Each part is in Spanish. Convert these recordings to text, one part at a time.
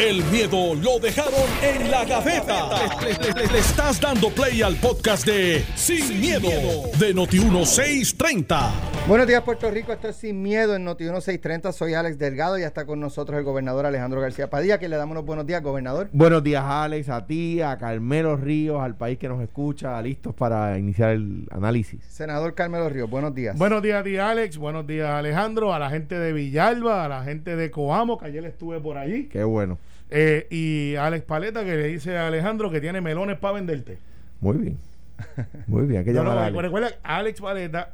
El miedo lo dejaron en la gaveta. Le, le- le estás dando play al podcast de Sin, miedo, de Noti1630. Buenos días, Puerto Rico. Esto es Sin Miedo en Noti 1630. Soy Alex Delgado y está con nosotros el gobernador Alejandro García Padilla, que le damos los buenos días, gobernador. Buenos días, Alex, a ti, a Carmelo Ríos, al país que nos escucha, listos para iniciar el análisis. Senador Carmelo Ríos, buenos días. Buenos días a ti, Alex. Buenos días, Alejandro. A la gente de Villalba, a la gente de Coamo, que ayer estuve por allí. Qué bueno. Eh, y Alex Paleta, que le dice a Alejandro que tiene melones para venderte. Muy bien. Muy bien. Hay que No, no, a Alex. recuerda, Alex Paleta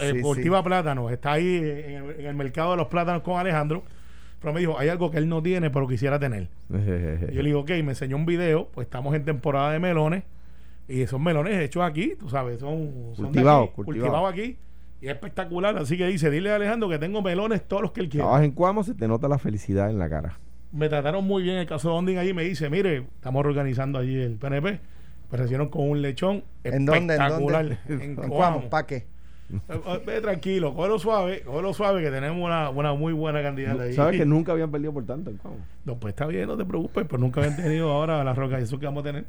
eh, Sí, cultiva plátanos. Está ahí en el, en el mercado de los plátanos con Alejandro. Pero me dijo, hay algo que él no tiene, pero quisiera tener. Y yo le digo, ok, me enseñó un video. Pues estamos en temporada de melones. Y esos melones hechos aquí, tú sabes, son, son Cultivados, aquí, cultivados. cultivados aquí. Y es espectacular. Así que dice, dile a Alejandro que tengo melones todos los que él quiere. Trabajas en Cuamo, se te nota la felicidad en la cara. Me trataron muy bien el caso de Onding allí me dice mire estamos organizando allí el PNP me recibieron con un lechón ¿En dónde? ¿En espectacular dónde? en ¿En Coamo. Cuamo? ¿Para qué? Eh, eh, ve tranquilo cógelo suave cógelo suave que tenemos una, una muy buena candidata ahí Sabes que nunca habían perdido por tanto en Cuamo. no pues está bien no te preocupes pero nunca habían tenido ahora la roca y eso que vamos a tener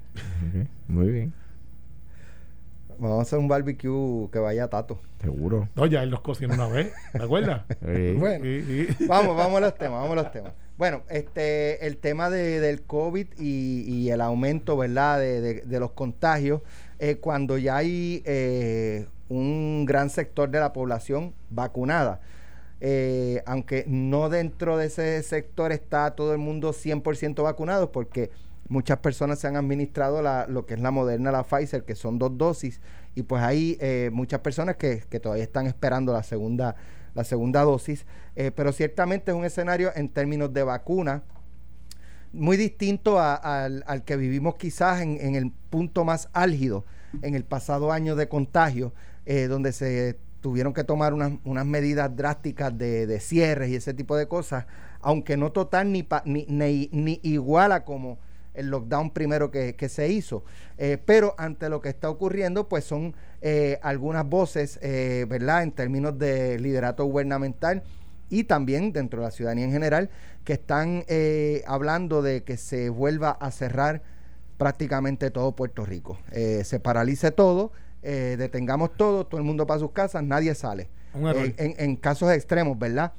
Muy bien. Vamos a hacer un barbecue que vaya a Tato. Seguro. no ya él nos cocinó una vez ¿te acuerdas? Sí. Bueno. Sí, sí. Vamos, vamos a los temas, vamos a los temas. Bueno, este, el tema de- del COVID y, el aumento, ¿verdad?, de, de- los contagios, eh, cuando ya hay eh, un gran sector de la población vacunada. Eh, aunque no dentro de ese sector está todo el mundo 100% vacunado, porque muchas personas se han administrado la- lo que es la Moderna, la Pfizer, que son dos dosis, y pues hay eh, muchas personas que, que todavía están esperando la segunda, la segunda dosis, eh, pero ciertamente es un escenario en términos de vacuna muy distinto al, al que vivimos quizás en, en el punto más álgido en el pasado año de contagio, eh, donde se tuvieron que tomar unas, unas medidas drásticas de, de cierres y ese tipo de cosas, aunque no total ni, pa- ni, ni, ni igual a como el lockdown primero que, que se hizo. Eh, pero ante lo que está ocurriendo, pues son eh, algunas voces, eh, ¿verdad?, en términos de liderato gubernamental y también dentro de la ciudadanía en general, que están eh, hablando de que se vuelva a cerrar prácticamente todo Puerto Rico. Eh, se paralice todo, detengamos todo, todo el mundo para sus casas, nadie sale. Un error. Eh, en, en casos extremos, ¿verdad?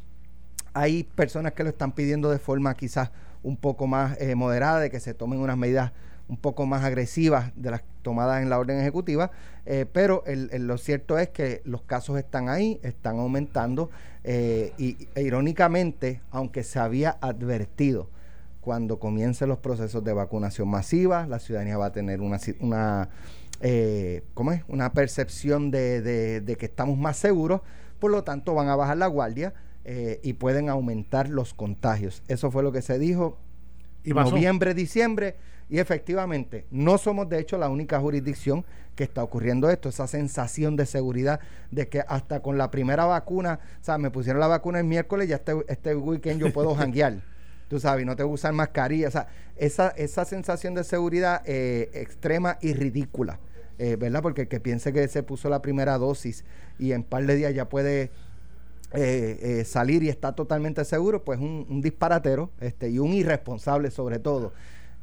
Hay personas que lo están pidiendo de forma quizás un poco más eh, moderada, de que se tomen unas medidas un poco más agresivas de las tomadas en la orden ejecutiva, eh, pero el- el- lo cierto es que los casos están ahí, están aumentando eh, y e irónicamente, aunque se había advertido cuando comiencen los procesos de vacunación masiva, la ciudadanía va a tener una, una eh, ¿cómo es? una percepción de, de- de que estamos más seguros, por lo tanto van a bajar la guardia y pueden aumentar los contagios. Eso fue lo que se dijo y noviembre, diciembre, y efectivamente no somos de hecho la única jurisdicción que está ocurriendo esto, esa sensación de seguridad de que hasta con la primera vacuna, o sea, me pusieron la vacuna el miércoles, ya este, este weekend yo puedo janguear, tú sabes, y no te usar mascarilla, o sea, esa, esa sensación de seguridad eh, extrema y ridícula, eh, ¿verdad? Porque el que piense que se puso la primera dosis y en par de días ya puede eh, eh, salir y está totalmente seguro, pues un, un disparatero este, y un irresponsable sobre todo.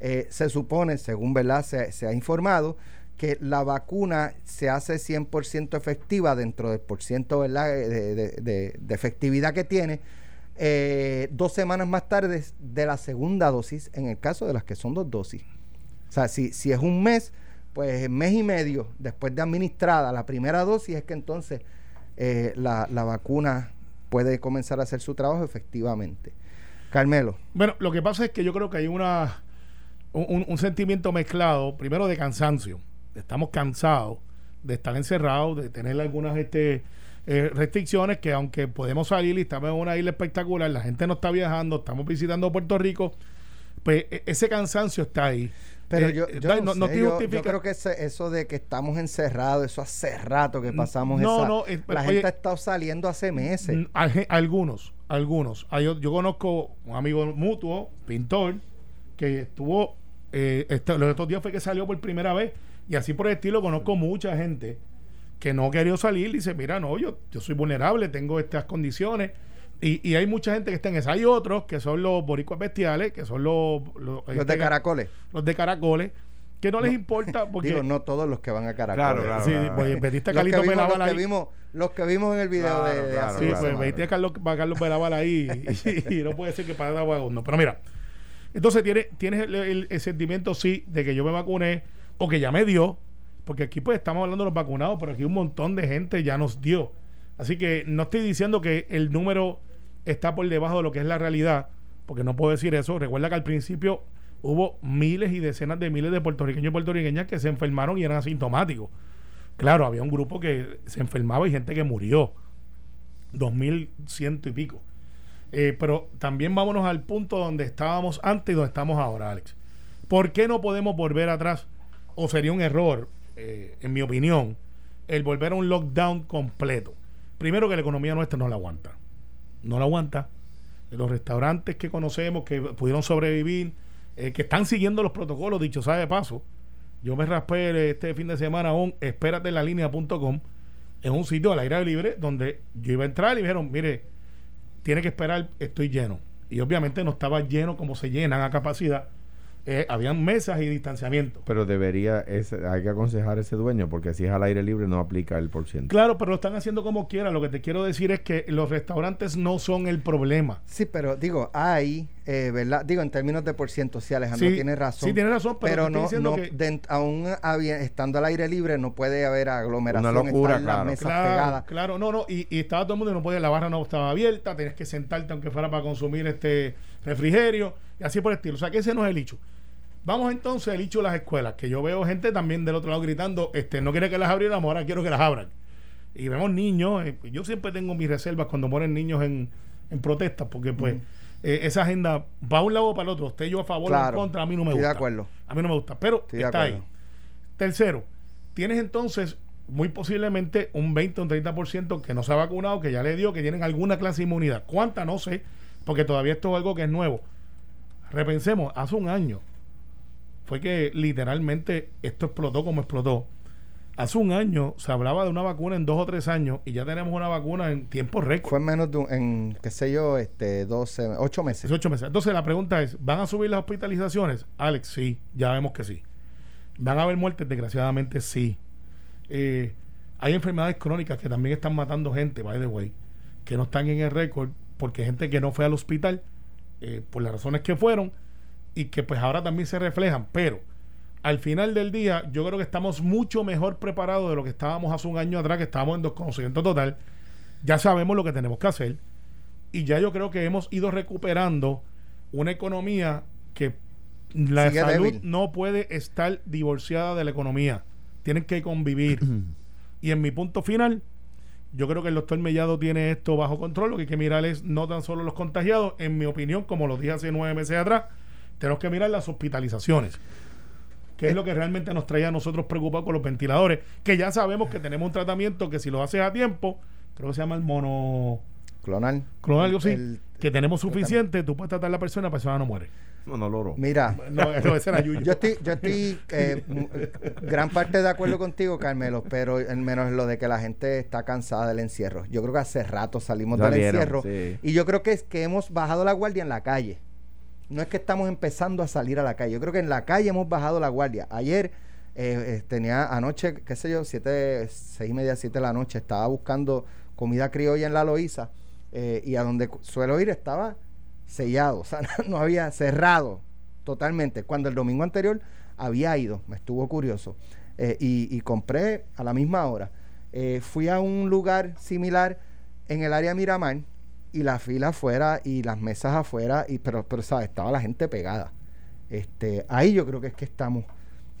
Eh, se supone, según verdad se, se ha informado, que la vacuna se hace 100% efectiva dentro del por ciento. Eh, De, de- efectividad que tiene eh, dos semanas más tarde de la segunda dosis, en el caso de las que son dos dosis. O sea, si, si es un mes, pues mes y medio después de administrada la primera dosis es que entonces la, la vacuna puede comenzar a hacer su trabajo efectivamente. Carmelo. Bueno, lo que pasa es que yo creo que hay una un, un sentimiento mezclado, primero de cansancio. Estamos cansados de estar encerrados, de tener algunas este, eh, restricciones que aunque podemos salir y estamos en una isla espectacular, la gente no está viajando, estamos visitando Puerto Rico, pues e- ese cansancio está ahí. Pero Eh, yo, eh, yo no, no, no te yo- yo creo que ese- eso de que estamos encerrados, eso hace rato que pasamos no, esa- no, la oye, gente ha estado saliendo hace meses. Mm, al- Algunos, algunos. Yo conozco un amigo mutuo, pintor, que estuvo, eh, este- los otros días fue que salió por primera vez, y así por el estilo conozco mucha gente que no quería salir y dice, mira, no, yo, yo soy vulnerable, tengo estas condiciones, Y, y hay mucha gente que está en esa. Hay otros que son los boricuas bestiales, que son los... Los, Los de caracoles. Los de caracoles, que no les importa porque... Digo, no todos los que van a caracoles. Claro, claro. sí, pues que, Carlito vimos, los, que vimos, los que vimos en el video Claro, de, de claro, Sí, pues semana. Betista Carlos, va Carlos Benaval ahí y, y no puede ser que para dar vagabundo. Pero mira, entonces tienes, el, el- sentimiento, sí, de que yo me vacuné o que ya me dio, porque aquí pues estamos hablando de los vacunados, pero aquí un montón de gente ya nos dio. Así que no estoy diciendo que el número está por debajo de lo que es la realidad, porque no puedo decir eso. Recuerda que al principio hubo miles y decenas de miles de puertorriqueños y puertorriqueñas que se enfermaron y eran asintomáticos. Claro, había un grupo que se enfermaba y gente que murió. 2100 y pico. Eh, pero también vámonos al punto donde estábamos antes y donde estamos ahora, Alex. ¿Por qué no podemos volver atrás? O sería un error, eh, en mi opinión, el volver a un lockdown completo. Primero que la economía nuestra no la aguanta. No la aguanta. Los restaurantes que conocemos, que pudieron sobrevivir, eh, que están siguiendo los protocolos, dicho sea de paso. Yo me raspé este fin de semana un espérate en la línea.com en un sitio al aire libre donde yo iba a entrar y me dijeron, mire, tiene que esperar, estoy lleno. Y obviamente no estaba lleno como se llenan a capacidad. Eh, habían mesas y distanciamiento. Pero debería, ese, hay que aconsejar a ese dueño, porque si es al aire libre no aplica el por ciento. Claro, pero lo están haciendo como quieran. Lo que te quiero decir es que los restaurantes no son el problema. Sí, pero digo, hay, eh, ¿verdad? Digo, en términos de por ciento, sí, Alejandro Sí, tiene razón. sí, tiene razón, pero no, no que- dent- aún habi- estando al aire libre no puede haber aglomeración. Una locura, están las claro. mesas Claro, pegadas. claro, no, no, y, y estaba todo el mundo, y no podía, la barra no estaba abierta, tenías que sentarte aunque fuera para consumir este refrigerio, y así por el estilo. O sea que ese no es el hecho. Vamos entonces al hecho de las escuelas, que yo veo gente también del otro lado gritando, este, no quiere que las abriéramos, ahora quiero que las abran. Y vemos niños, eh, yo siempre tengo mis reservas cuando mueren niños en, en protestas, porque pues eh, esa agenda va a un lado o para el otro, esté yo a favor o en contra, a mí no me estoy de gusta. acuerdo. A mí no me gusta, pero Estoy de está ahí. Tercero, tienes entonces muy posiblemente un 20 o un 30% que no se ha vacunado, que ya le dio, que tienen alguna clase de inmunidad. ¿Cuánta? No sé, porque todavía esto es algo que es nuevo. Repensemos, hace un año fue que literalmente esto explotó como explotó. Hace un año se hablaba de una vacuna en dos o tres años y ya tenemos una vacuna en tiempo récord. Fue en menos de, un- en, qué sé yo, este, 12, 8 meses. 18 meses. Entonces la pregunta es, ¿van a subir las hospitalizaciones? Alex, sí, ya vemos que sí. ¿Van a haber muertes? Desgraciadamente sí. Eh, hay enfermedades crónicas que también están matando gente, by the way, que no están en el récord porque gente que no fue al hospital eh, por las razones que fueron y que pues ahora también se reflejan. Pero al final del día yo creo que estamos mucho mejor preparados de lo que estábamos hace un año atrás, que estábamos en desconocimiento total. Ya sabemos lo que tenemos que hacer y ya yo creo que hemos ido recuperando una economía que la Sigue salud débil. no puede estar divorciada de la economía. Tienen que convivir. y en mi punto final, yo creo que el doctor Mellado tiene esto bajo control. Lo que hay que mirar es no tan solo los contagiados, en mi opinión, como lo dije hace nueve meses atrás, tenemos que mirar las hospitalizaciones. Que es lo que realmente nos trae a nosotros preocupados con los ventiladores. Que ya sabemos que tenemos un tratamiento que si lo haces a tiempo, creo que se llama el mono Clonal. clonal, algo así, El- que tenemos suficiente, tú puedes tratar a la persona, la persona no muere. No, no logro. Mira, No, eso ese era yo estoy, yo estoy eh, gran parte de acuerdo contigo, Carmelo, pero en menos lo de que la gente está cansada del encierro. Yo creo que hace rato salimos del encierro sí. y yo creo que es que hemos bajado la guardia en la calle. No es que estamos empezando a salir a la calle. Yo creo que en la calle hemos bajado la guardia. Ayer eh, eh, tenía anoche, qué sé yo, siete, seis y media, siete de la noche, estaba buscando comida criolla en la Loíza eh, y a donde suelo ir estaba sellado, o sea, no había cerrado totalmente. Cuando el domingo anterior había ido, me estuvo curioso, y, compré a la misma hora. Fui a un lugar similar en el área Miramar y la fila afuera y las mesas afuera, y, pero, pero ¿sabes? estaba la gente pegada. Este, ahí yo creo que es que estamos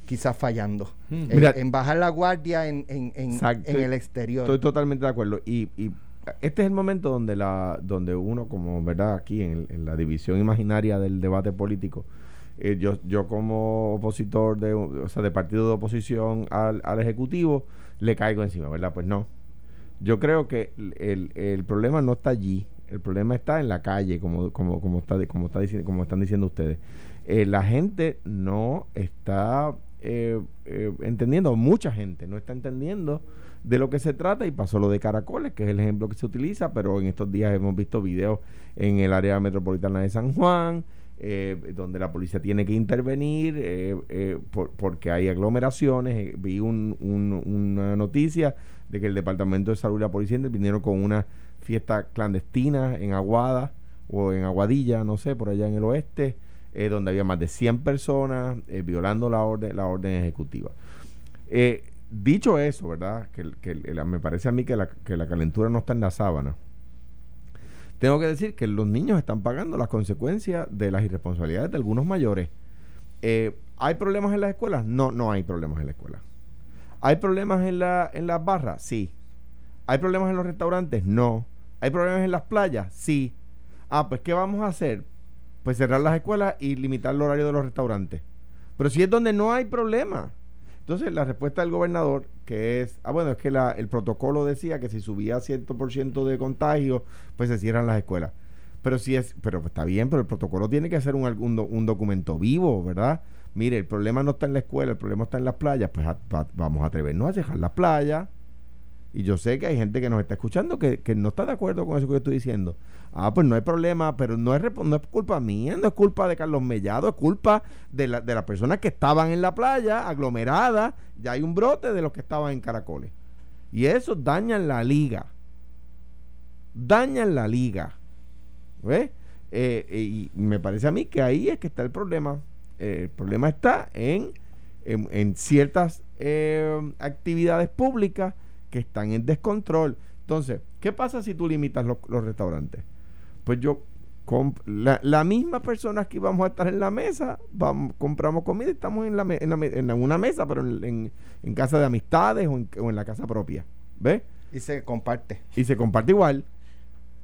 quizás fallando. Mm. En, Mira- en bajar la guardia en, en, en- Exacto. en el exterior. Estoy totalmente de acuerdo. Y, y este es el momento donde la donde uno, como verdad, aquí en, el- en la división imaginaria del debate político, eh, yo, yo como opositor de, o sea, de partido de oposición al, al Ejecutivo, le caigo encima, ¿verdad? Pues no. Yo creo que el, el problema no está allí. El problema está en la calle, como, como, como, está, como, está como están diciendo ustedes. Eh, la gente no está eh, eh, entendiendo, mucha gente no está entendiendo de lo que se trata y pasó lo de Caracoles, que es el ejemplo que se utiliza, pero en estos días hemos visto videos en el área metropolitana de San Juan, eh, donde la policía tiene que intervenir eh, eh, porque hay aglomeraciones. vi una noticia de que el Departamento de Salud y la policía vinieron con una fiesta clandestina en Aguada o en Aguadilla, no sé, por allá en el oeste, donde había más de 100 personas violando la orden, la orden ejecutiva. dicho eso, ¿verdad? Que, me parece a mí que la, que calentura no está en la sábana tengo que decir que los niños están pagando las consecuencias de las irresponsabilidades de algunos mayores. Eh, ¿Hay problemas en las escuelas? No, no hay problemas en la escuela. ¿Hay problemas en, la, en las barras? Sí. ¿Hay problemas en los restaurantes? No. ¿Hay problemas en las playas? Sí. Ah, pues ¿qué vamos a hacer? Pues cerrar las escuelas y limitar el horario de los restaurantes. Pero si es donde no hay problema. Entonces, la respuesta del gobernador, que es, ah, bueno, es que el protocolo decía que si subía cierto por ciento de contagio, pues se cierran las escuelas. Pero si es, pero está bien, pero el protocolo tiene que ser un, un, documento vivo, ¿verdad? Mire, el problema no está en la escuela, el problema está en las playas, pues vamos a atrevernos a dejar las playas y yo sé que hay gente que nos está escuchando que, no está de acuerdo con eso que yo estoy diciendo. Ah, pues no hay problema, pero no es, no es culpa mía, no es culpa de Carlos Mellado, es culpa de, la, de las personas que estaban en la playa, aglomeradas. Ya hay un brote de los que estaban en Caracoles. Y eso dañan la liga. Dañan la liga. ¿Ves? Eh, eh, y me parece a mí que ahí es que está el problema. Eh, el problema está en, en, ciertas actividades públicas que están en descontrol. Entonces, ¿qué pasa si tú limitas los, restaurantes? Pues yo, la, la, misma personas que íbamos a estar en la mesa, vamos, compramos comida y estamos en, la, en, una mesa, pero en, casa de amistades o, o en, la casa propia. ¿Ves? Y se comparte. Y se comparte igual.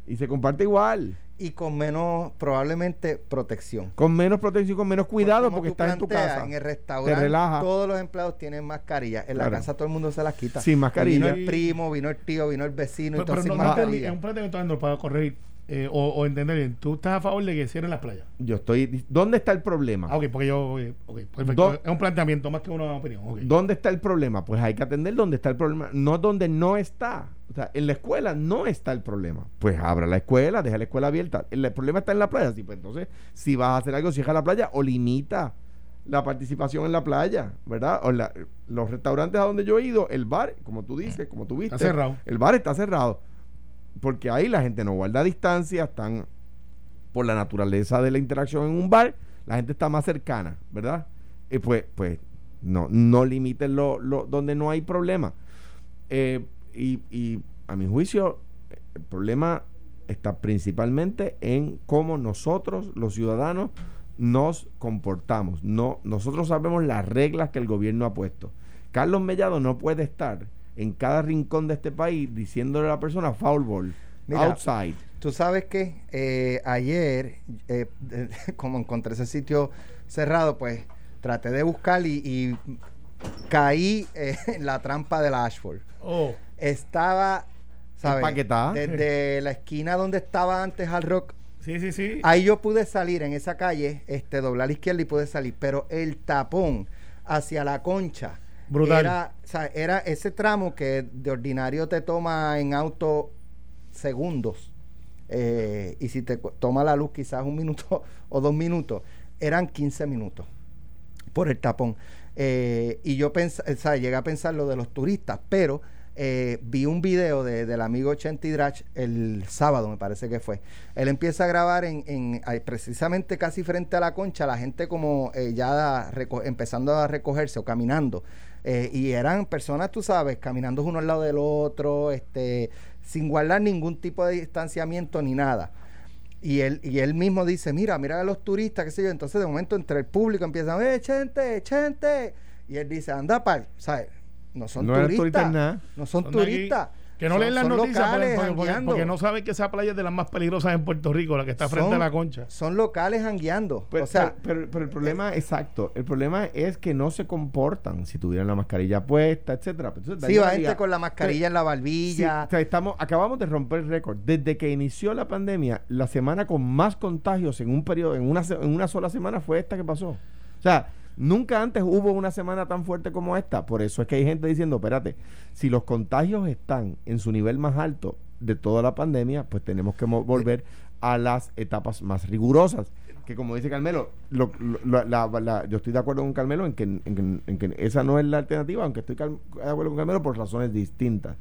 Y se comparte igual y con menos, probablemente, protección. Con menos protección, con menos cuidado porque, estás en tu casa. En el restaurante todos los empleados tienen mascarilla. En la casa todo el mundo se las quita. Sin mascarilla. vino el primo, vino el tío, vino el vecino. Pero, y todo no, es un planteamiento para corregir eh, o, o, entender bien. ¿Tú estás a favor de que cierren las playas? Yo estoy. ¿Dónde está el problema? Ah, ok, porque yo. Okay, perfecto. Es un planteamiento más que una opinión. ¿Dónde está el problema? Pues hay que atender dónde está el problema, no donde no está. O sea, en la escuela no está el problema. Pues abra la escuela, deja la escuela abierta. El, problema está en la playa. Sí, pues entonces, si vas a hacer algo, cierra la playa o limita la participación en la playa, ¿verdad? O los restaurantes a donde yo he ido, el bar, como tú dices, como tú viste, está cerrado. El bar está cerrado porque ahí la gente no guarda distancia, están por la naturaleza de la interacción en un bar, la gente está más cercana, ¿verdad? Y pues, pues no, no limiten lo, lo, donde no hay problema. Eh, y, y a mi juicio, el problema está principalmente en cómo nosotros, los ciudadanos, nos comportamos. No, nosotros sabemos las reglas que el gobierno ha puesto. Carlos Mellado no puede estar en cada rincón de este país diciéndole a la persona foul ball, outside. Tú sabes que eh, ayer, eh, como encontré ese sitio cerrado, pues traté de buscar y, caí eh, en la trampa de la Ashford. Oh. Estaba, ¿sabes? Desde la esquina donde estaba antes al rock. Sí, sí, sí. Ahí yo pude salir en esa calle, este, doblar a la izquierda y pude salir. Pero el tapón hacia la concha era, era ese tramo que de ordinario te toma en auto segundos. Eh, y si te toma la luz quizás un minuto o dos minutos, eran 15 minutos por el tapón. Eh, y yo pensé, o sea, llegué a pensar lo de los turistas, pero eh, vi un video de, del amigo Chenty Drach el sábado, me parece que fue. Él empieza a grabar en, en precisamente casi frente a la concha, la gente como ya empezando a recogerse o caminando. Eh, y eran personas, tú sabes, caminando uno al lado del otro, este, sin guardar ningún tipo de distanciamiento ni nada. Y él, y él mismo dice, mira, mira a los turistas, qué sé yo. Entonces de momento entre el público empiezan, eh, gente, gente. Y él dice, anda, pal, ¿sabes? No son turistas. No son, turistas. Que no leen las noticias porque, no saben que esa playa es de las más peligrosas en Puerto Rico, la que está frente a la concha. Son locales hangueando. Pero, o sea, pero, el problema, exacto, el problema es que no se comportan si tuvieran la mascarilla puesta, etcétera. sí, va gente con la mascarilla en la barbilla. o sea, estamos, acabamos de romper el récord. Desde que inició la pandemia, la semana con más contagios en un periodo, en una, en una sola semana fue esta que pasó. O sea, Nunca antes hubo una semana tan fuerte como esta. Por eso es que hay gente diciendo, espérate, si los contagios están en su nivel más alto de toda la pandemia, pues tenemos que volver a las etapas más rigurosas. Que como dice Carmelo, yo estoy de acuerdo con Carmelo en que, en, que, esa no es la alternativa, aunque estoy de acuerdo con Carmelo por razones distintas.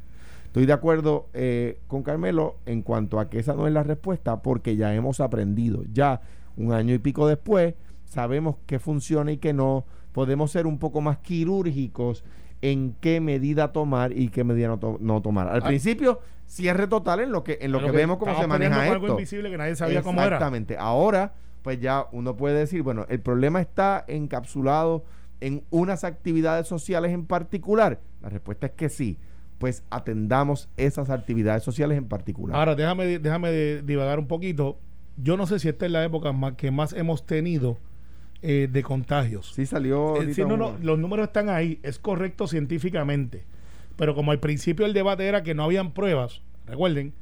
Estoy de acuerdo eh, con Carmelo en cuanto a que esa no es la respuesta porque ya hemos aprendido. Ya un año y pico después sabemos qué funciona y qué no. Podemos ser un poco más quirúrgicos en qué medida tomar y qué medida no, tomar. Al ah. principio, cierre total en lo que en lo que, vemos cómo se maneja esto. algo invisible que nadie sabía cómo era. Exactamente. Ahora, pues ya uno puede decir, bueno, el problema está encapsulado en unas actividades sociales en particular. La respuesta es que sí. Pues atendamos esas actividades sociales en particular. Ahora, déjame, déjame divagar un poquito. Yo no sé si esta es la época más, que más hemos tenido eh, de contagios. Sí, salió. Eh, no, no, los números están ahí, es correcto científicamente. Pero como al principio el debate era que no habían pruebas, recuerden,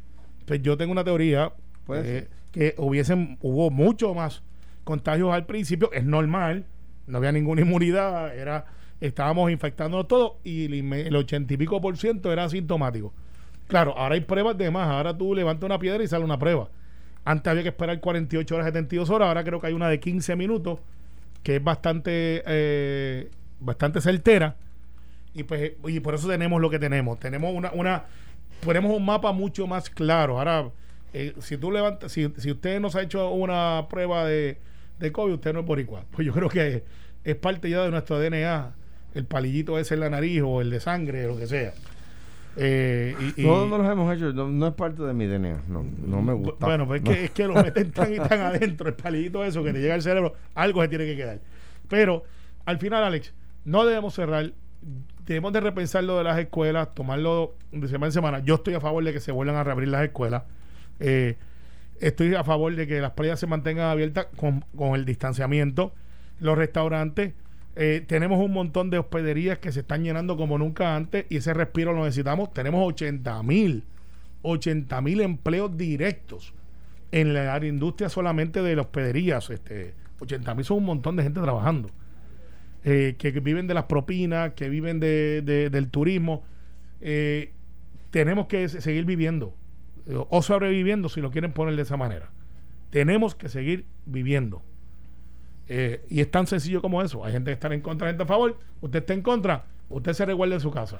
pues yo tengo una teoría eh, que hubiesen, hubo mucho más contagios al principio, es normal, no había ninguna inmunidad, era estábamos infectándonos todos y el ochenta y pico por ciento era asintomático. Claro, ahora hay pruebas de más, ahora tú levantas una piedra y sale una prueba. Antes había que esperar 48 horas, 72 horas, ahora creo que hay una de 15 minutos que es bastante, eh, bastante certera. Y, pues, y por eso tenemos lo que tenemos. Tenemos una, una ponemos un mapa mucho más claro. Ahora, eh, si tú levantas, si, si usted nos ha hecho una prueba de, de COVID, usted no es boricua. Pues yo creo que es parte ya de nuestro DNA, el palillito ese en la nariz o el de sangre, lo que sea. Eh, y, Todos no los hemos hecho, no, es parte de mi DNA, no, no me gusta. Bueno, pues es, que, es que lo meten tan y tan adentro, el palito eso que te llega al cerebro, algo se tiene que quedar. Pero al final, Alex, no debemos cerrar, debemos de repensar lo de las escuelas, tomarlo de semana en semana. Yo estoy a favor de que se vuelvan a reabrir las escuelas. Eh, estoy a favor de que las playas se mantengan abiertas con, con el distanciamiento. Los restaurantes eh, tenemos un montón de hospederías que se están llenando como nunca antes y ese respiro lo necesitamos. Tenemos 80 mil, 80 mil empleos directos en la industria solamente de las hospederías. Este, 80 mil son un montón de gente trabajando. Eh, que, viven de las propinas, que viven de, del turismo. Eh, tenemos que seguir viviendo o sobreviviendo si lo quieren poner de esa manera. Tenemos que seguir viviendo. Eh, y es tan sencillo como eso. Hay gente que está en contra, gente a favor. Usted está en contra, usted se reguarde en su casa.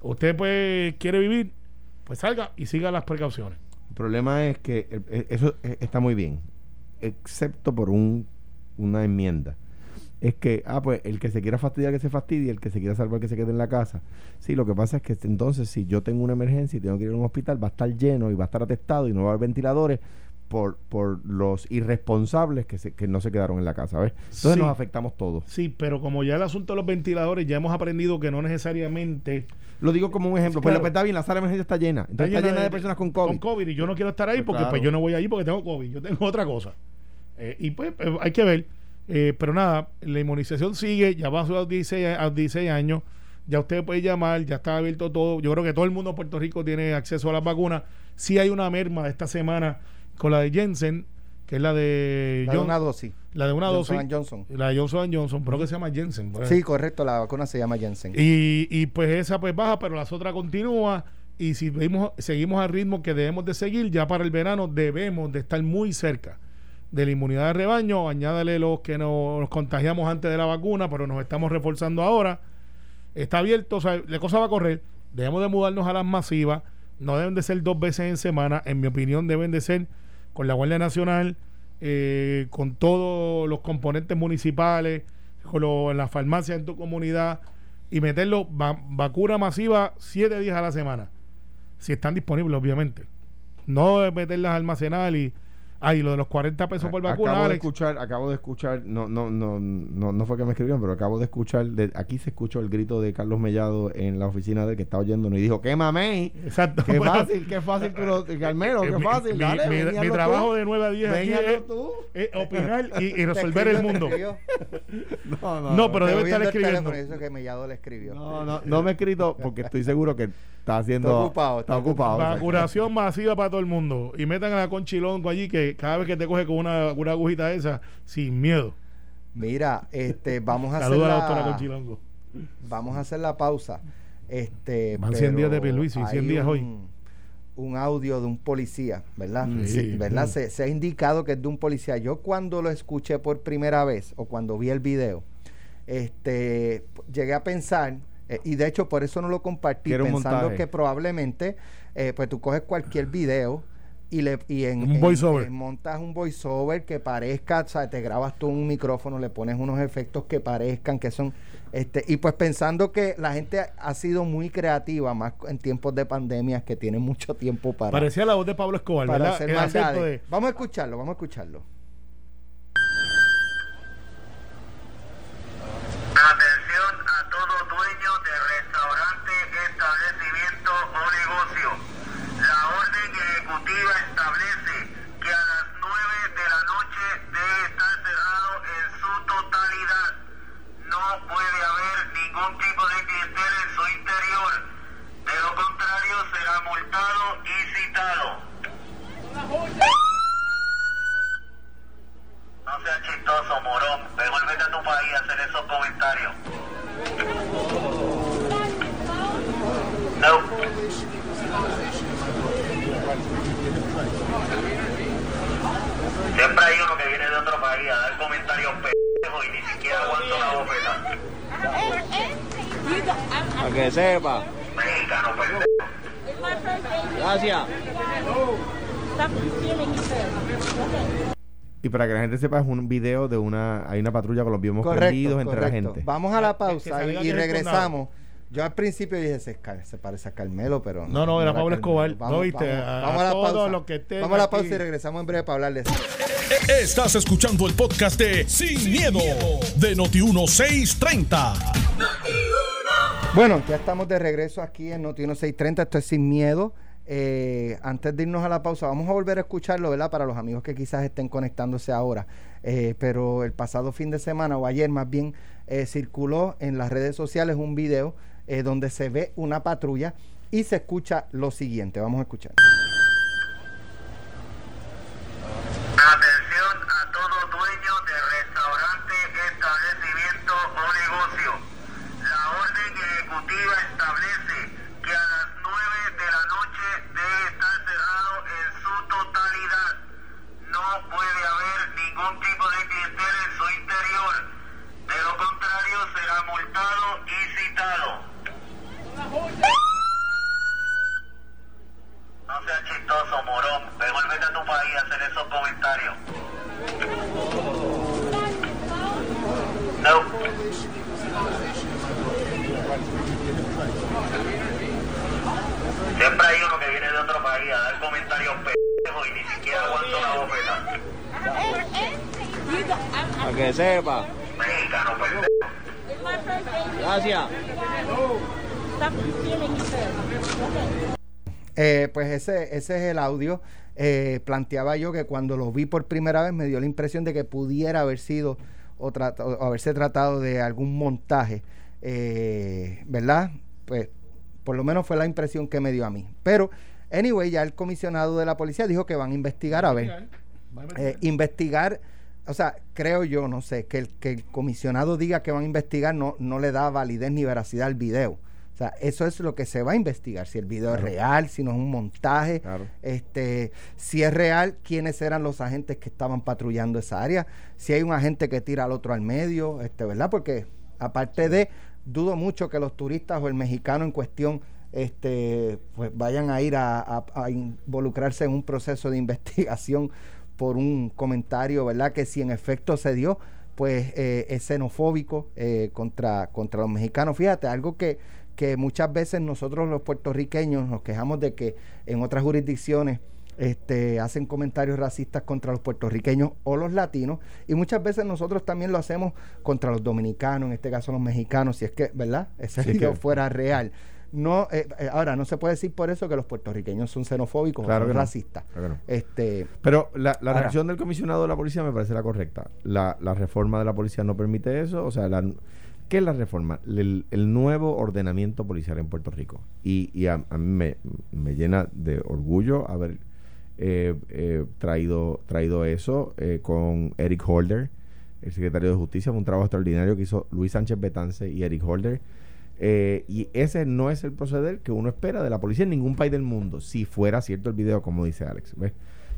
Usted pues quiere vivir, pues salga y siga las precauciones. El problema es que e, eso e, está muy bien, excepto por un, una enmienda. Es que, ah, pues el que se quiera fastidiar, que se fastidie, el que se quiera salvar, que se quede en la casa. Sí, lo que pasa es que entonces, si yo tengo una emergencia y tengo que ir a un hospital, va a estar lleno y va a estar atestado y no va a haber ventiladores, por, por los irresponsables que, se, que no se quedaron en la casa. ¿ves? Entonces nos afectamos todos. Sí, pero como ya el asunto de los ventiladores, ya hemos aprendido que no necesariamente. Lo digo como un ejemplo. pues está bien, la sala de emergencia está llena. está, llena, de, personas con COVID. Con COVID y yo no quiero estar ahí pues porque pues yo no voy ahí porque tengo COVID. Yo tengo otra cosa. Eh, y pues, pues, hay que ver. Eh, pero nada, la inmunización sigue, ya va a los 16, a 16 años. Ya usted puede llamar, ya está abierto todo. Yo creo que todo el mundo en Puerto Rico tiene acceso a las vacunas. Si hay una merma de esta semana con la de Jensen, que es la de, la de una dosis. La de una Johnson Johnson. La de Johnson Johnson, pero que se llama Jensen. Sí, correcto, la vacuna se llama Jensen. Y, y pues esa pues baja, pero las otras continúa. Y si seguimos al ritmo que debemos de seguir, ya para el verano debemos de estar muy cerca de la inmunidad de rebaño. Añádale los que nos, contagiamos antes de la vacuna, pero nos estamos reforzando ahora. Está abierto, o sea, la cosa va a correr. Debemos de mudarnos a las masivas. No deben de ser dos veces en semana. En mi opinión, deben de ser con la Guardia Nacional, eh, con todos los componentes municipales, con las farmacias en tu comunidad y meterlo vacuna masiva siete días a la semana, si están disponibles, obviamente. No meterlas almacenadas y Ay, lo de los 40 pesos por vacuna. Acabo de escuchar, acabo de escuchar, no, no, no, no, no fue que me escribieron, pero acabo de escuchar, de, aquí se escuchó el grito de Carlos Mellado en la oficina de que estaba oyéndonos y dijo, qué mamey. Exacto. Qué fácil, qué fácil tú lo, Carmelo, qué fácil. Mi, dale, mi, trabajo de 9 a 10 es, es, opinar y, y resolver el mundo. no, no, no, pero debe estar escribiendo. eso que Mellado le escribió. No, no, no me he escrito porque estoy seguro que está haciendo. Está ocupado. Está, ocupado. Vacunación masiva para todo el mundo. Y metan a la Conchilonco allí que cada vez que te coge con una, una agujita esa, sin miedo. Mira, este, vamos a hacer Saludos a la la, doctora Conchilongo. vamos a hacer la pausa. Este, Van 100 días de Pierluisi, 100 hay días hoy. un- Un audio de un policía, ¿verdad? Sí. Sí, ¿verdad? Mm. Se, se ha indicado que es de un policía. Yo cuando lo escuché por primera vez o cuando vi el video, este, llegué a pensar, eh, y de hecho por eso no lo compartí, pensando montaje. que probablemente, eh, pues tú coges cualquier video y le y en, Un en- voiceover. en montas un voiceover que parezca, o sea, te grabas tú un micrófono, le pones unos efectos que parezcan que son este y pues pensando que la gente ha- ha sido muy creativa más en tiempos de pandemia que tienen mucho tiempo para Parecía la voz de Pablo Escobar, para ¿verdad? hacer de- Vamos a escucharlo, vamos a escucharlo. Atención a todo dueño de restaurante, establecimiento o negocio. La orden ejecutiva establece que a las 9 de la noche debe estar cerrado en su totalidad. No puede haber ningún tipo de clientela en su interior. De lo contrario será multado y citado. No seas chistoso, morón. Mejor vete a tu país a hacer esos comentarios. No. Siempre hay uno que viene de otro país a dar comentarios pendejos y ni siquiera aguanto la bofeta. Para que sepa. Mexicano pendejo. Gracias. Stop stealing his food. Y para que la gente sepa, es un video de una. Hay una patrulla con los vimos Correcto, prendidos entre la correcto. gente. Vamos a la Que- que pausa y, regresamos. Yo al principio dije, se, se parece a Carmelo, pero No, no, era Pablo. Escobar. No, viste, a- vamos a la pausa. los que vamos a la aquí. pausa y regresamos en breve para hablarles. Estás escuchando el podcast de Sin, miedo, de Noti1630. Bueno, ya estamos de regreso aquí en Noti 1630. Esto es sin miedo. Eh, antes de irnos a la pausa, vamos a volver a escucharlo, ¿verdad? Para los amigos que quizás estén conectándose ahora. Eh, pero el pasado fin de semana, o ayer más bien, eh, circuló en las redes sociales un video eh, donde se ve una patrulla y se escucha lo siguiente. Vamos a escuchar. Atención a todo dueño de restaurante, establecimiento o negocio. La orden ejecutiva establece que a las 9 de la noche debe estar cerrado en su totalidad. No puede haber ningún tipo de clientela en su interior. De lo contrario será multado y citado. No seas chistoso, morón. Mejor vete a tu país a hacer esos comentarios. No. Siempre hay uno que viene de otro país a dar comentarios pendejos y ni siquiera aguanto la bofeta. You got, I'm, Para I'm, que sepa. Mexicano pendejo. it's my birthday. Gracias. Stop stealing his food. Okay. Eh, pues ese, ese es el audio. Eh, planteaba yo que cuando lo vi por primera vez me dio la impresión de que pudiera haber sido o, trata- o haberse tratado de algún montaje, eh, ¿verdad? Pues por lo menos fue la impresión que me dio a mí. Pero, anyway, ya el comisionado de la policía dijo que van a investigar a ver. Eh, investigar, o sea, creo yo, no sé, que el, que el comisionado diga que van a investigar no, no le da validez ni veracidad al video. O sea, eso es lo que se va a investigar, si el video es real, si no es un montaje, Claro. este, si es real, quiénes eran los agentes que estaban patrullando esa área, si hay un agente que tira al otro al medio, este, ¿verdad? Porque aparte de, dudo mucho que los turistas o el mexicano en cuestión este, pues vayan a ir a, a- a involucrarse en un proceso de investigación por un comentario, ¿verdad? Que si en efecto se dio, pues eh, es xenofóbico eh, contra, contra los mexicanos. Fíjate, algo que, que muchas veces nosotros los puertorriqueños nos quejamos de que en otras jurisdicciones este, hacen comentarios racistas contra los puertorriqueños o los latinos y muchas veces nosotros también lo hacemos contra los dominicanos, en este caso los mexicanos, si es que, ¿verdad? Ese Sí, video que- fuera real. No, eh, eh, ahora, no se puede decir por eso que los puertorriqueños son xenofóbicos Claro o no. racistas. Claro. Este, Pero la, la Ahora- reacción del comisionado de la policía me parece la correcta. La, la reforma de la policía no permite eso. O sea, la, ¿qué es la reforma? El, nuevo ordenamiento policial en Puerto Rico. Y, a, a mí me, me llena de orgullo haber eh, eh, traído, traído eso eh, con Eric Holder. el secretario de Justicia, un trabajo extraordinario que hizo Luis Sánchez Betance y Eric Holder. Eh, y ese no es el proceder que uno espera de la policía en ningún país del mundo, si fuera cierto el video, como dice Alex. ¿ves?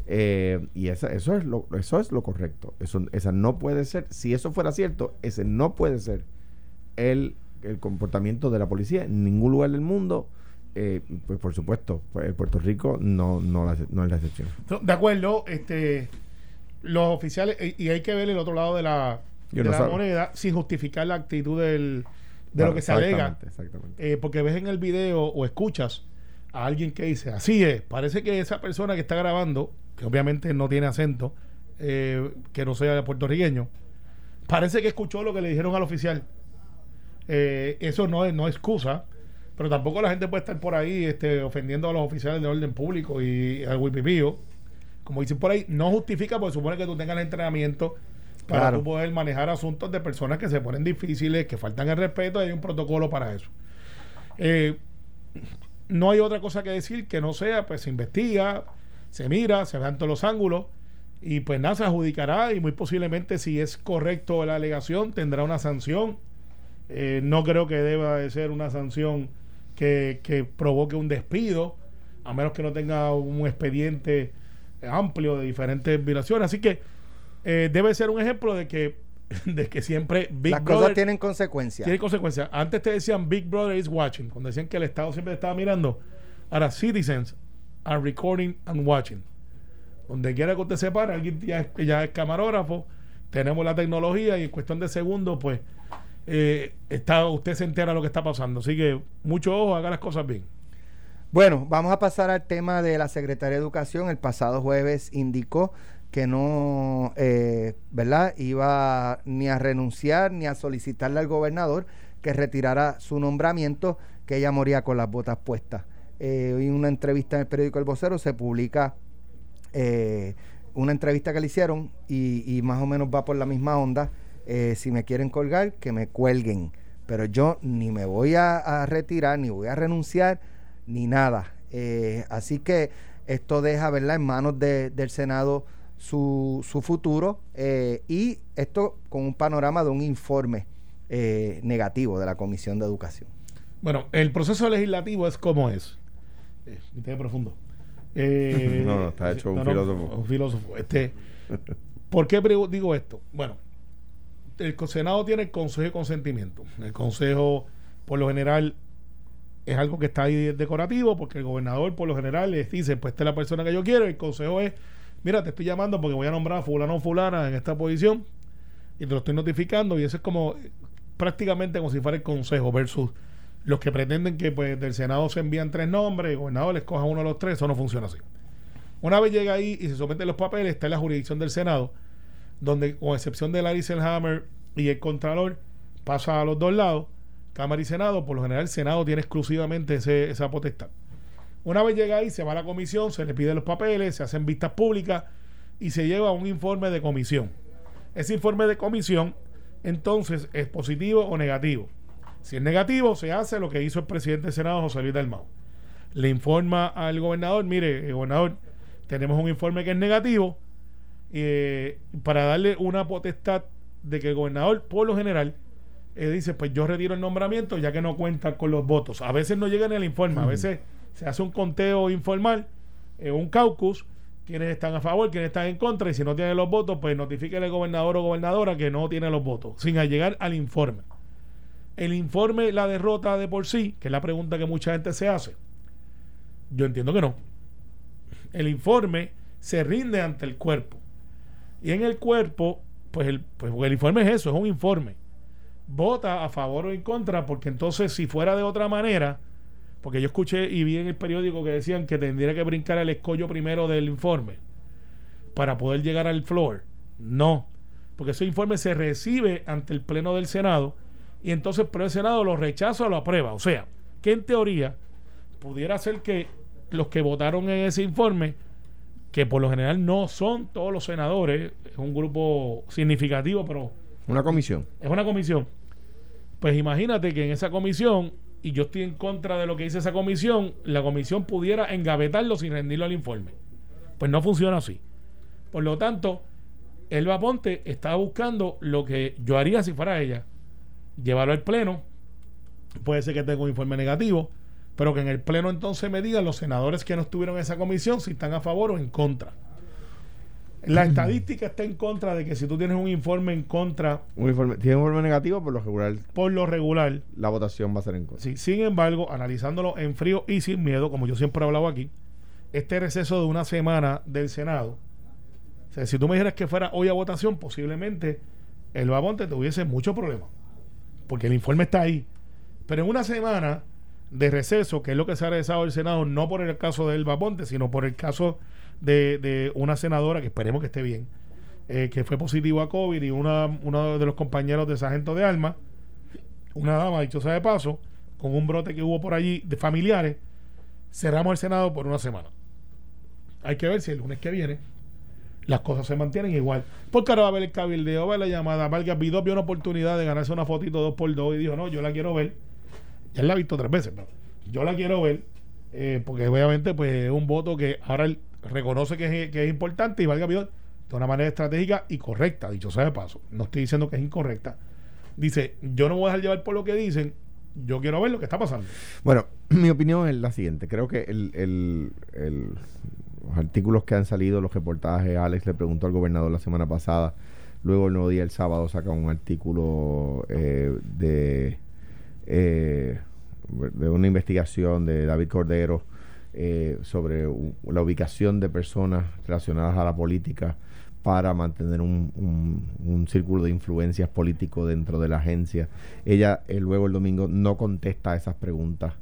Eh, y esa, eso, es lo, eso es lo correcto. Eso, esa no puede ser, si eso fuera cierto, ese no puede ser el, el comportamiento de la policía en ningún lugar del mundo. Eh, pues por supuesto, pues, Puerto Rico no, no, la- no es la excepción. De acuerdo, este los oficiales, y y hay que ver el otro lado de la, Yo de no la sab- moneda sin justificar la actitud del, de Claro, lo que se alega. exactamente, exactamente. Eh, porque ves en el video o escuchas a alguien que dice, así es, parece que esa persona que está grabando, que obviamente no tiene acento, eh, que no sea puertorriqueño, parece que escuchó lo que le dijeron al oficial. Eh, eso no es, no es excusa, pero tampoco la gente puede estar por ahí este, ofendiendo a los oficiales de orden público y al wipipío. Como dicen por ahí, no justifica porque supone que tú tengas el entrenamiento para Claro. tú poder manejar asuntos de personas que se ponen difíciles, que faltan el respeto, y hay un protocolo para eso. Eh, no hay otra cosa que decir que no sea, pues se investiga, se mira, se vean todos los ángulos y pues nada, se adjudicará y muy posiblemente si es correcto la alegación tendrá una sanción. Eh, no creo que deba de ser una sanción que, que provoque un despido, a menos que no tenga un expediente amplio de diferentes violaciones. Así que eh, debe ser un ejemplo de que, de que siempre Big Las Brother cosas tienen consecuencias. tiene consecuencias. Antes te decían Big Brother is watching, cuando decían que el Estado siempre estaba mirando. Ahora, citizens are recording and watching. Donde quiera que usted se pare, alguien ya, ya es camarógrafo, tenemos la tecnología y en cuestión de segundos, pues, eh, está, usted se entera de lo que está pasando. Así que mucho ojo, haga las cosas bien. Bueno, vamos a pasar al tema de la Secretaría de Educación. El pasado jueves indicó que no, eh, ¿verdad? Iba ni a renunciar ni a solicitarle al gobernador que retirara su nombramiento, que ella moría con las botas puestas. Eh, hoy en una entrevista en el periódico El Vocero se publica una entrevista que le hicieron y más o menos va por la misma onda. Eh, si me quieren colgar, que me cuelguen. Pero yo ni me voy a, a retirar, ni voy a renunciar, ni nada. Eh, así que esto deja, ¿verdad?, en manos de- del Senado su, su futuro eh, y esto con un panorama de un informe eh, negativo de la Comisión de Educación. Bueno, el proceso legislativo es como es. Eh, tema profundo. Eh, No, no, está hecho un filósofo. Un filósofo. Este, ¿Por qué digo esto? Bueno, el Senado tiene el Consejo de Consentimiento. El Consejo, por lo general, es algo que está ahí decorativo, porque el gobernador, por lo general, les dice: Pues esta es la persona que yo quiero. El Consejo es: Mira, te estoy llamando porque voy a nombrar a Fulano o Fulana en esta posición y te lo estoy notificando. Y eso es como prácticamente como si fuera el Consejo versus los que pretenden que pues del Senado se envían tres nombres, el gobernador les coja uno de los tres, eso no funciona así. Una vez llega ahí y se someten los papeles, está en la jurisdicción del Senado, donde con excepción de Larry Selhammer y el Contralor, pasa a los dos lados, Cámara y Senado, por lo general el Senado tiene exclusivamente esa potestad. Una vez llega ahí, se va a la comisión, se le pide los papeles, se hacen vistas públicas y se lleva un informe de comisión. Ese informe de comisión, entonces, es positivo o negativo. Si es negativo, se hace lo que hizo el presidente del Senado, José Luis Dalmau. Le informa al gobernador, mire, eh, gobernador, tenemos un informe que es negativo, eh, para darle una potestad de que el gobernador, por lo general, eh, dice, pues yo retiro el nombramiento ya que no cuenta con los votos. A veces no llega ni el informe, a veces se hace un conteo informal, eh, un caucus, quienes están a favor, quienes están en contra, y si no tiene los votos, pues notifique al gobernador o gobernadora que no tiene los votos, sin llegar al informe. El informe, la derrota de por sí, que es la pregunta que mucha gente se hace, yo entiendo que no. El informe se rinde ante el cuerpo. Y en el cuerpo, pues el, pues el informe es eso, es un informe. Vota a favor o en contra, porque entonces si fuera de otra manera, porque yo escuché y vi en el periódico que decían que tendría que brincar el escollo primero del informe para poder llegar al floor. No, porque ese informe se recibe ante el Pleno del Senado y entonces el Pleno Senado lo rechaza o lo aprueba. O sea, que en teoría pudiera ser que los que votaron en ese informe, que por lo general no son todos los senadores, es un grupo significativo, pero Una comisión. es una comisión. Pues imagínate que en esa comisión, y yo estoy en contra de lo que dice esa comisión, la comisión pudiera engavetarlo sin rendirlo al informe. Pues no funciona así. Por lo tanto, Elba Ponte está buscando lo que yo haría si fuera ella. Llevarlo al pleno. Puede ser que tenga un informe negativo, pero que en el pleno entonces me digan los senadores que no estuvieron en esa comisión si están a favor o en contra. La estadística está en contra de que si tú tienes un informe en contra, Un informe, tiene un informe negativo, por lo regular por lo regular, la votación va a ser en contra. Sí, sin embargo, analizándolo en frío y sin miedo, como yo siempre he hablado aquí, este receso de una semana del Senado, o sea, si tú me dijeras que fuera hoy a votación, posiblemente el Babonte tuviese muchos problemas, porque el informe está ahí. Pero en una semana de receso, que es lo que se ha regresado el Senado, no por el caso del Babonte, sino por el caso de, de una senadora, que esperemos que esté bien, eh, que fue positivo a COVID y una, uno de los compañeros de sargento de armas, una dama, dicho sea de paso, con un brote que hubo por allí de familiares, cerramos el Senado por una semana. Hay que ver si el lunes que viene las cosas se mantienen igual. Porque ahora va a ver el cabildeo, va a ver la llamada. Vargas Vidó vio una oportunidad de ganarse una fotito dos por dos y dijo, no, yo la quiero ver. Ya la ha visto tres veces, pero yo la quiero ver. eh, porque obviamente pues es un voto que ahora él reconoce que es, que es importante y Vargas Vidó de una manera estratégica y correcta, dicho sea de paso. No estoy diciendo que es incorrecta. Dice, yo no me voy a dejar llevar por lo que dicen, yo quiero ver lo que está pasando. Bueno, mi opinión es la siguiente. Creo que el, el- el- los artículos que han salido, los reportajes, Alex le preguntó al gobernador la semana pasada, luego el nuevo día, el sábado, saca un artículo eh, de, eh, de una investigación de David Cordero eh, sobre la ubicación de personas relacionadas a la política para mantener un, un- círculo de influencias político dentro de la agencia. Ella eh, luego el domingo no contesta esas preguntas.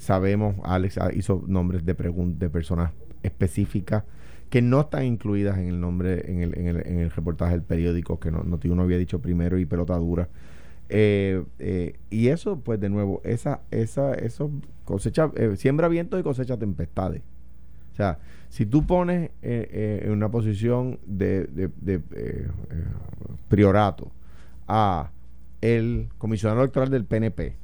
Sabemos, Alex hizo nombres de, de personas específicas que no están incluidas en el nombre, en el, en el, en el reportaje del periódico, que no, no, había dicho primero y pelota dura. Eh, eh, y eso, pues de nuevo, esa, esa, eso cosecha, eh, siembra vientos y cosecha tempestades. O sea, si tú pones en una posición de, priorato a el comisionado electoral del PNP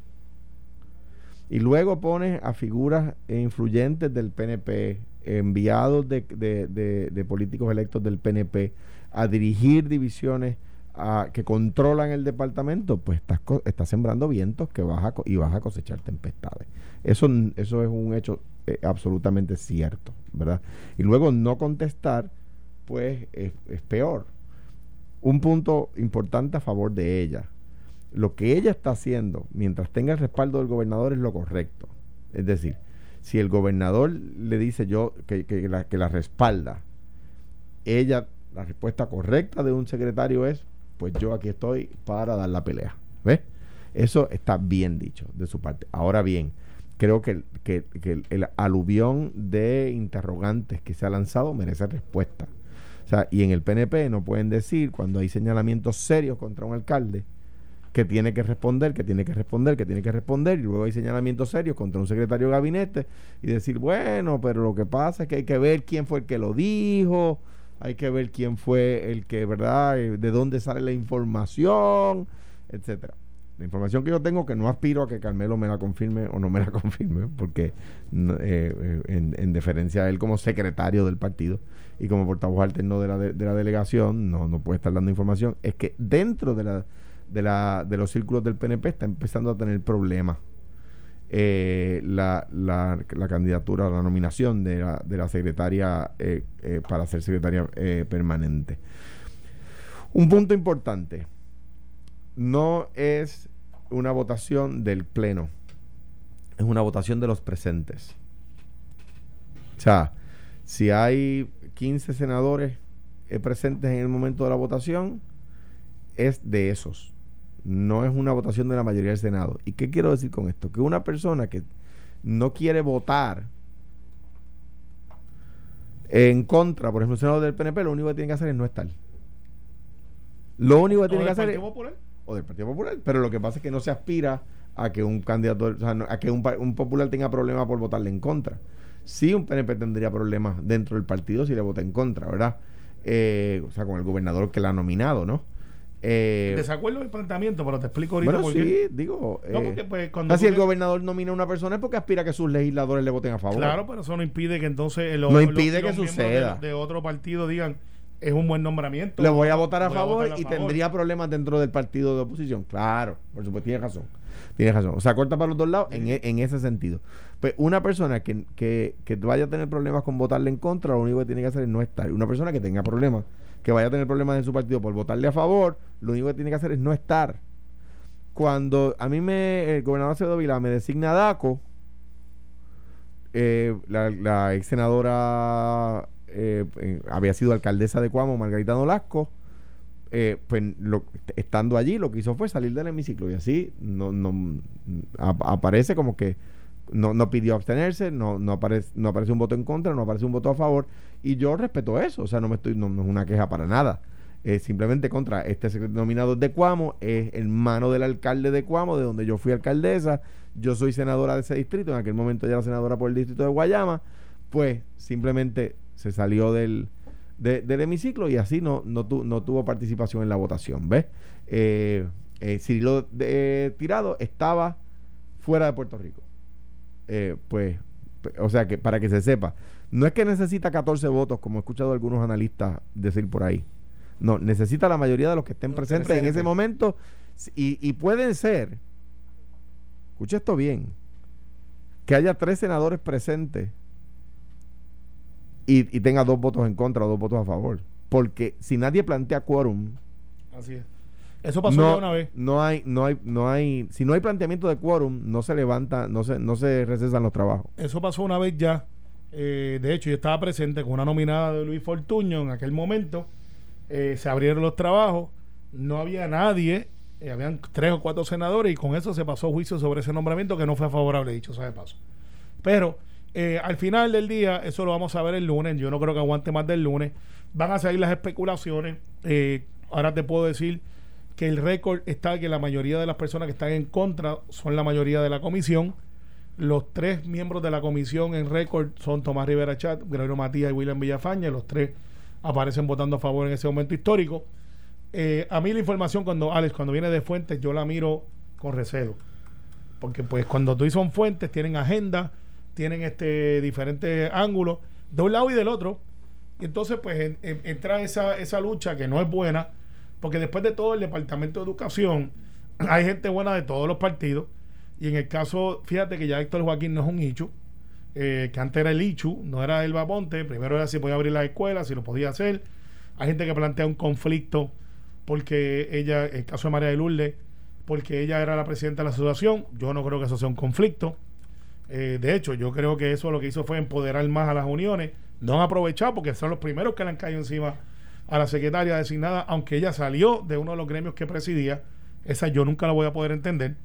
y luego pones a figuras influyentes del PNP, enviados de- de políticos electos del PNP a dirigir divisiones que controlan el departamento, pues estás, estás sembrando vientos que vas a y vas a cosechar tempestades. Eso, eso es un hecho eh, absolutamente cierto, ¿verdad? Y luego no contestar, pues es, es peor. Un punto importante a favor de ella. Lo que ella está haciendo, mientras tenga el respaldo del gobernador, es lo correcto. Es decir, si el gobernador le dice yo que, que la, que la respalda, ella, la respuesta correcta de un secretario es, pues yo aquí estoy para dar la pelea. ¿Ves? Eso está bien dicho de su parte. Ahora bien, creo que, el- el aluvión de interrogantes que se ha lanzado merece respuesta. O sea, y en el PNP no pueden decir cuando hay señalamientos serios contra un alcalde que tiene que responder, que tiene que responder, que tiene que responder, y luego hay señalamientos serios contra un secretario de gabinete y decir, bueno, pero lo que pasa es que hay que ver quién fue el que lo dijo, hay que ver quién fue el que, ¿verdad?, Eh, de dónde sale la información, etcétera. La información que yo tengo, que no aspiro a que Carmelo me la confirme o no me la confirme, porque no, eh, eh, en, en deferencia a él como secretario del partido y como portavoz alterno de la, de la delegación, no, no puede estar dando información, es que dentro de, la, de, la, de los círculos del PNP está empezando a tener problemas eh, la, la, la candidatura, la nominación de la, de la secretaria eh, eh, para ser secretaria permanente. Un punto importante, no es una votación del Pleno, es una votación de los presentes. O sea, si hay 15 senadores presentes en el momento de la votación, es de esos. No es una votación de la mayoría del Senado. ¿Y qué quiero decir con esto? Que una persona que no quiere votar en contra, por ejemplo, un senador del PNP, lo único que tiene que hacer es no estar. Lo único que tiene ¿O que hacer es Partido Popular? o del Partido Popular, pero lo que pasa es que no se aspira a que un candidato, o sea, a que un, un popular tenga problemas por votarle en contra. Sí, un PNP tendría problemas dentro del partido si le vota en contra, ¿verdad? Eh, o sea, con el gobernador que la ha nominado, ¿no? Eh, Desacuerdo del planteamiento, pero te explico ahorita bueno, por sí, digo. No, eh, porque pues cuando tú el gobernador nomina a una persona es porque aspira a que sus legisladores le voten a favor. Claro, pero eso no impide que entonces el- No los- impide los que suceda. De, de otro partido digan, es un buen nombramiento. Le voy a votar a Voy favor votar a y favor. tendría problemas dentro del partido de oposición. Claro, por supuesto, tiene razón. Tiene razón. O sea, corta para los dos lados en, e- en ese sentido. Pues una persona que, que, que vaya a tener problemas con votarle en contra, lo único que tiene que hacer es no estar. Una persona que tenga problemas, que vaya a tener problemas en su partido por votarle a favor, lo único que tiene que hacer es no estar. Cuando a mí me, el gobernador Acevedo Vilá me designa a DACO, eh, la, la ex senadora eh, eh, había sido alcaldesa de Cuamo, Margarita Nolasco, eh, pues lo- estando allí lo que hizo fue salir del hemiciclo y así no, no ap- aparece como que no, no pidió abstenerse, no, no, aparece, no aparece un voto en contra, no aparece un voto a favor. Y yo respeto eso, o sea, no me estoy, no, es una queja para nada. Simplemente contra este secretario nominado de Cuamo, es hermano del alcalde de Cuamo, de donde yo fui alcaldesa, yo soy senadora de ese distrito, en aquel momento ya era senadora por el distrito de Guayama, pues simplemente se salió del, de- del hemiciclo y así no, no, tu- no tuvo participación en la votación, ¿ves? Eh, eh, Cirilo de- Tirado estaba fuera de Puerto Rico. Eh, pues, o sea que para que se sepa, no es que necesita 14 votos, como he escuchado algunos analistas decir por ahí. No, necesita la mayoría de los que estén presentes en ese momento y, y pueden ser, escucha esto bien, que haya tres senadores presentes y, y tenga dos votos en contra o dos votos a favor. Porque si nadie plantea quórum, Así es. Eso pasó ya una vez. no hay, no hay, no hay, si no hay planteamiento de quórum, no se levanta, no se, no se recesan los trabajos. Eso pasó una vez ya. Eh, de hecho, yo estaba presente con una nominada de Luis Fortuño en aquel momento. Eh, se abrieron los trabajos. No había nadie. eh, habían tres o cuatro senadores y con eso se pasó juicio sobre ese nombramiento que no fue favorable, dicho sea de paso. Pero eh, al final del día, eso lo vamos a ver el lunes. Yo no creo que aguante más del lunes. Van a salir las especulaciones. Eh, ahora te puedo decir que el récord está que la mayoría de las personas que están en contra son la mayoría de la comisión. Los tres miembros de la comisión en récord son Tomás Rivera Chat, Gregorio Matías y William Villafaña. Los tres aparecen votando a favor en ese momento histórico. Eh, a mí la información cuando, Alex, cuando viene de fuentes, yo la miro con recelo. Porque pues cuando tú y son fuentes, tienen agenda, tienen este diferentes ángulos, de un lado y del otro. Y entonces pues en- en- entra esa, esa lucha que no es buena, porque después de todo el Departamento de Educación hay gente buena de todos los partidos. Y en el caso, fíjate que ya Héctor Joaquín no es un Ichu, eh, que antes era el Ichu, no era el Baponte, primero era si podía abrir la escuela, si lo podía hacer. Hay gente que plantea un conflicto porque ella, el caso de María de Lourdes, porque ella era la presidenta de la asociación. Yo no creo que eso sea un conflicto. Eh, de hecho, yo creo que eso lo que hizo fue empoderar más a las uniones. No han aprovechado porque son los primeros que le han caído encima a la secretaria designada, aunque ella salió de uno de los gremios que presidía. Esa yo nunca la voy a poder entender.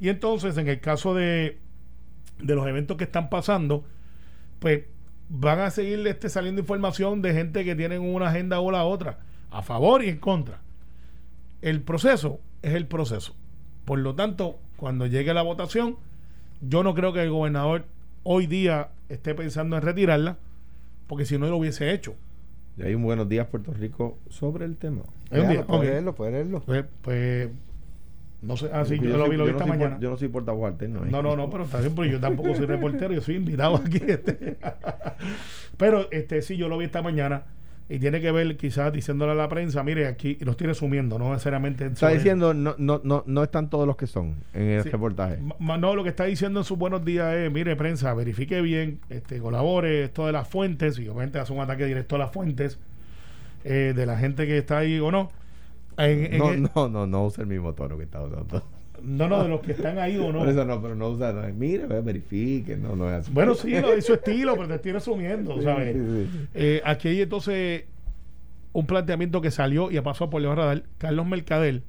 Y entonces, en el caso de, de los eventos que están pasando, pues van a seguir este, saliendo información de gente que tienen una agenda o la otra, a favor y en contra. El proceso es el proceso. Por lo tanto, cuando llegue la votación, yo no creo que el gobernador hoy día esté pensando en retirarla, porque si no lo hubiese hecho. Y hay un buenos días Puerto Rico sobre el tema. Es un día. puede leerlo, puede leerlo. Pues, pues, no sé, ah, sí, yo, lo soy- vi, lo vi no esta por- mañana. yo no soy portavoz alterno. ¿eh? No, no, no, pero está bien, porque yo tampoco soy reportero, yo soy invitado aquí. Este. Pero este sí, yo lo vi esta mañana y tiene que ver quizás diciéndole a la prensa, mire, aquí los tiene sumiendo, no necesariamente. Está diciendo, no, no, no, no están todos los que son en el Sí. reportaje. Ma- No, lo que está diciendo en sus buenos días es, mire, prensa, verifique bien, este, colabore esto de las fuentes, y obviamente hace un ataque directo a las fuentes eh, de la gente que está ahí o no. En- en No, el- no, no, no usa el mismo tono que está usando. No, no, de los que están ahí o no. Por eso no, pero no usa, no, mire, ve, verifique, no, no es así. Bueno, sí, lo de su estilo, pero te estoy resumiendo, ¿sabes? Sí, sí, sí. Eh, aquí hay entonces un planteamiento que salió y pasó por León Radar. Carlos Mercader,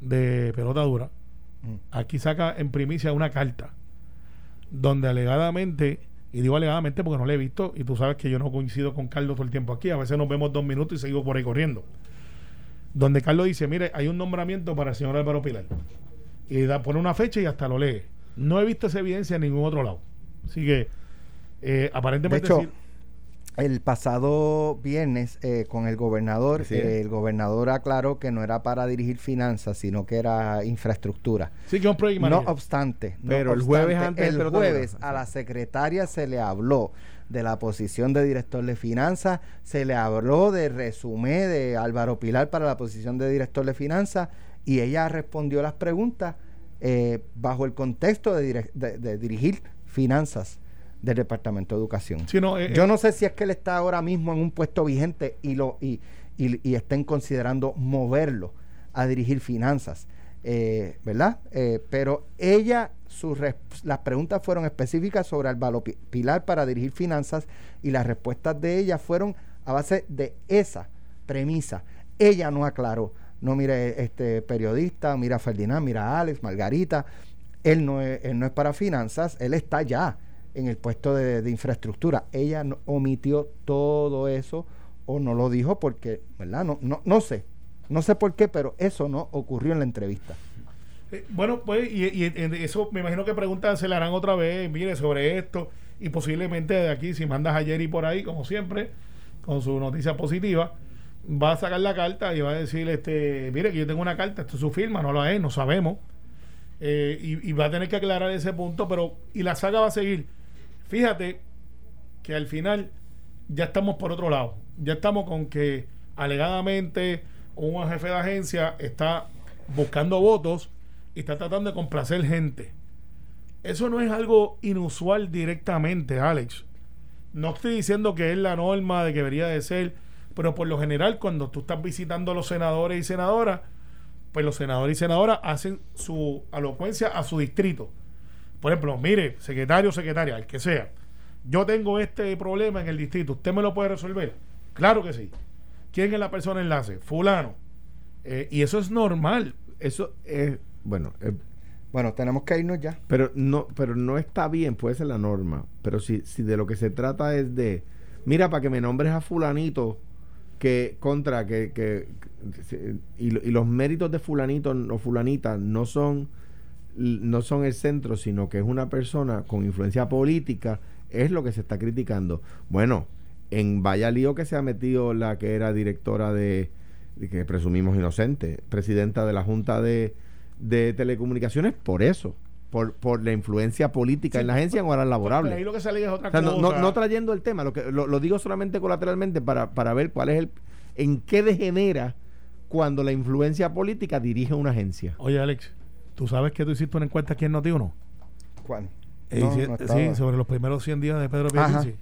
de Pelota Dura, Mm. aquí saca en primicia una carta donde alegadamente, y digo alegadamente porque no la he visto, y tú sabes que yo no coincido con Carlos todo el tiempo aquí, a veces nos vemos dos minutos y seguimos por ahí corriendo. Donde Carlos dice, mire, hay un nombramiento para el señor Álvaro Pilar. Y da, pone una fecha y hasta lo lee. No he visto esa evidencia en ningún otro lado. Así que, eh, De aparentemente... hecho, sí- el pasado viernes eh, con el gobernador, eh, el gobernador aclaró que no era para dirigir finanzas, sino que era infraestructura. sí que es un No obstante, no Pero el jueves obstante, antes el jueves a la secretaria se le habló de la posición de director de finanzas, se le habló de resumen de Álvaro Pilar para la posición de director de finanzas y ella respondió las preguntas eh, bajo el contexto de, direc- de- de dirigir finanzas del Departamento de Educación. Sí, no, eh, Yo eh, no sé si es que él está ahora mismo en un puesto vigente y lo y, y- y estén considerando moverlo a dirigir finanzas, eh, ¿verdad? Eh, pero ella, sus las preguntas fueron específicas sobre Álvaro Pi- Pilar para dirigir finanzas y las respuestas de ella fueron a base de esa premisa. Ella no aclaró, no mire este periodista, mira Ferdinand, mira Alex, Margarita, él no es, él no es para finanzas, él está ya en el puesto de, infraestructura. Ella omitió todo eso o no lo dijo porque, ¿verdad? No, no, no sé, no sé por qué, pero eso no ocurrió en la entrevista. Eh, Bueno, pues, y, y- y eso me imagino que preguntas se le harán otra vez, mire, sobre esto, y posiblemente de aquí, si mandas a Jerry por ahí, como siempre, con su noticia positiva, va a sacar la carta y va a decir, este, mire, que yo tengo una carta, esto es su firma, no la es, no sabemos. Eh, y, y va a tener que aclarar ese punto, pero, y la saga va a seguir. Fíjate que al final ya estamos por otro lado. Ya estamos con que alegadamente un jefe de agencia está buscando votos y está tratando de complacer gente. Eso no es algo inusual directamente, Alex. No estoy diciendo que es la norma de que debería de ser, pero por lo general cuando tú estás visitando a los senadores y senadoras, pues los senadores y senadoras hacen su alocuencia a su distrito. Por ejemplo, mire, secretario o secretaria, el que sea, yo tengo este problema en el distrito, ¿usted me lo puede resolver? Claro que sí. ¿Quién es la persona enlace? Fulano. Eh, y eso es normal. Eso es, bueno, eh, Bueno, tenemos que irnos ya. pero no, pero no está bien, puede ser la norma. Pero si, si de lo que se trata es de, mira, para que me nombres a fulanito que contra que, que, y, y los méritos de fulanito o fulanita no son no son el centro, sino que es una persona con influencia política, es lo que se está criticando. Bueno, en vaya lío que se ha metido la que era directora de, de que presumimos inocente, presidenta de la Junta de, de Telecomunicaciones, por eso, por, por la influencia política en la agencia en horas Pero ahí laborables. lo que sale es otra O sea, no, no- cosa. no trayendo el tema, lo, que, lo, lo digo solamente colateralmente para, para ver cuál es el, en qué degenera cuando la influencia política dirige una agencia. Oye, Alex, ¿tú sabes que tú hiciste una encuesta aquí en Noti1? ¿Cuál? Eh, No, hici- no estaba. sí, sobre los primeros 100 días de Pedro. Pierluisi.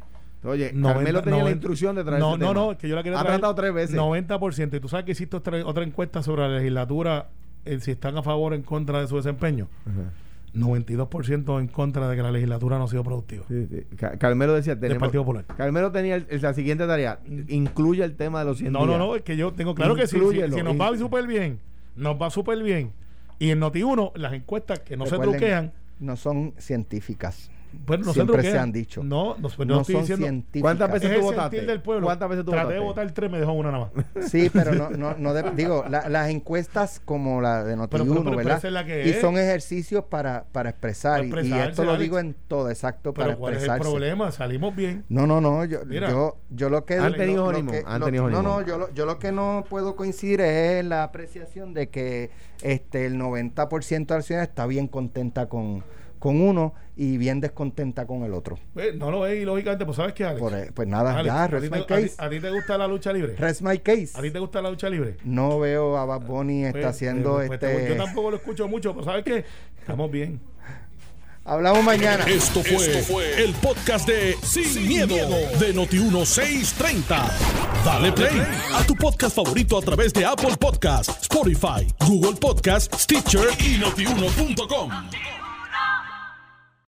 Oye, Noventa- Carmelo tenía la instrucción de traer No, ese no, tema. no, que yo la quería Ha traer. tratado tres veces. 90%. Y tú sabes que hiciste otra, otra encuesta sobre la legislatura, eh, si están a favor o en contra de su desempeño. Ajá. 92% en contra de que la legislatura no ha sido productiva. Sí, sí. Ca- Carmelo decía, Del tenemos, Partido Popular. Carmelo tenía el- el- la siguiente tarea, incluye el tema de los 100 No, no, días. no, es que yo tengo claro que sí. Si, si nos va súper bien, nos va súper bien. Y en Noti1, las encuestas que no se truquean, No son científicas. Pues no Siempre se han dicho. No, no, pero No, no estoy son diciendo. científicas. ¿Cuántas veces Es tú el votaste? del pueblo. ¿Cuántas veces tú Traté de votar tres, me dejó una nada más. Sí, pero no, no, no de- digo, la- las encuestas como la de Noti1, Pero- pero- pero ¿verdad? es la que y es. son ejercicios para, para expresar. Para y- y expresarse, esto lo digo en todo, exacto, para Pero ¿cuál es el expresarse. problema? Salimos bien. No, no, no, yo, Mira. yo, yo lo que Han tenido No, no, yo lo, yo lo que no puedo coincidir es la apreciación de que este el 90% de la ciudad está bien contenta con, con uno y bien descontenta con el otro. Eh, No lo es y lógicamente, pues ¿sabes qué, Alex? Por, eh, pues nada, Alex, ya, ¿a, ti rest te, my a ti- case. a ti te gusta la lucha libre? Rest my case. ¿A ti te gusta la lucha libre? No veo a Bad Bunny está Pues, haciendo pues, te- este... Yo tampoco lo escucho mucho, pero ¿sabes qué? Estamos bien. Hablamos mañana. Esto fue, el podcast de Sin, miedo, de Noti1630. Dale play a tu podcast favorito a través de Apple Podcasts, Spotify, Google Podcasts, Stitcher y notiuno.com.